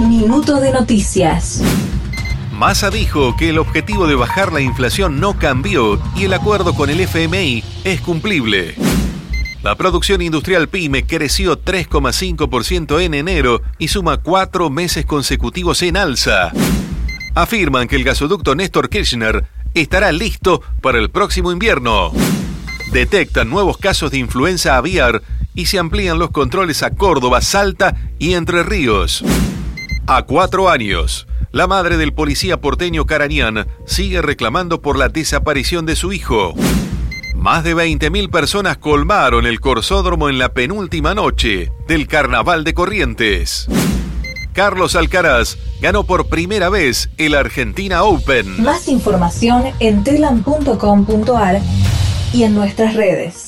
Minuto de noticias. Massa dijo que el objetivo de bajar la inflación no cambió y el acuerdo con el FMI es cumplible. La producción industrial PYME creció 3,5% en enero y suma cuatro meses consecutivos en alza. Afirman que el gasoducto Néstor Kirchner estará listo para el próximo invierno. Detectan nuevos casos de influenza aviar y se amplían los controles a Córdoba, Salta y Entre Ríos. A cuatro años, la madre del policía porteño Caranian sigue reclamando por la desaparición de su hijo. Más de 20.000 personas colmaron el Corsódromo en la penúltima noche del Carnaval de Corrientes. Carlos Alcaraz ganó por primera vez el Argentina Open. Más información en telam.com.ar y en nuestras redes.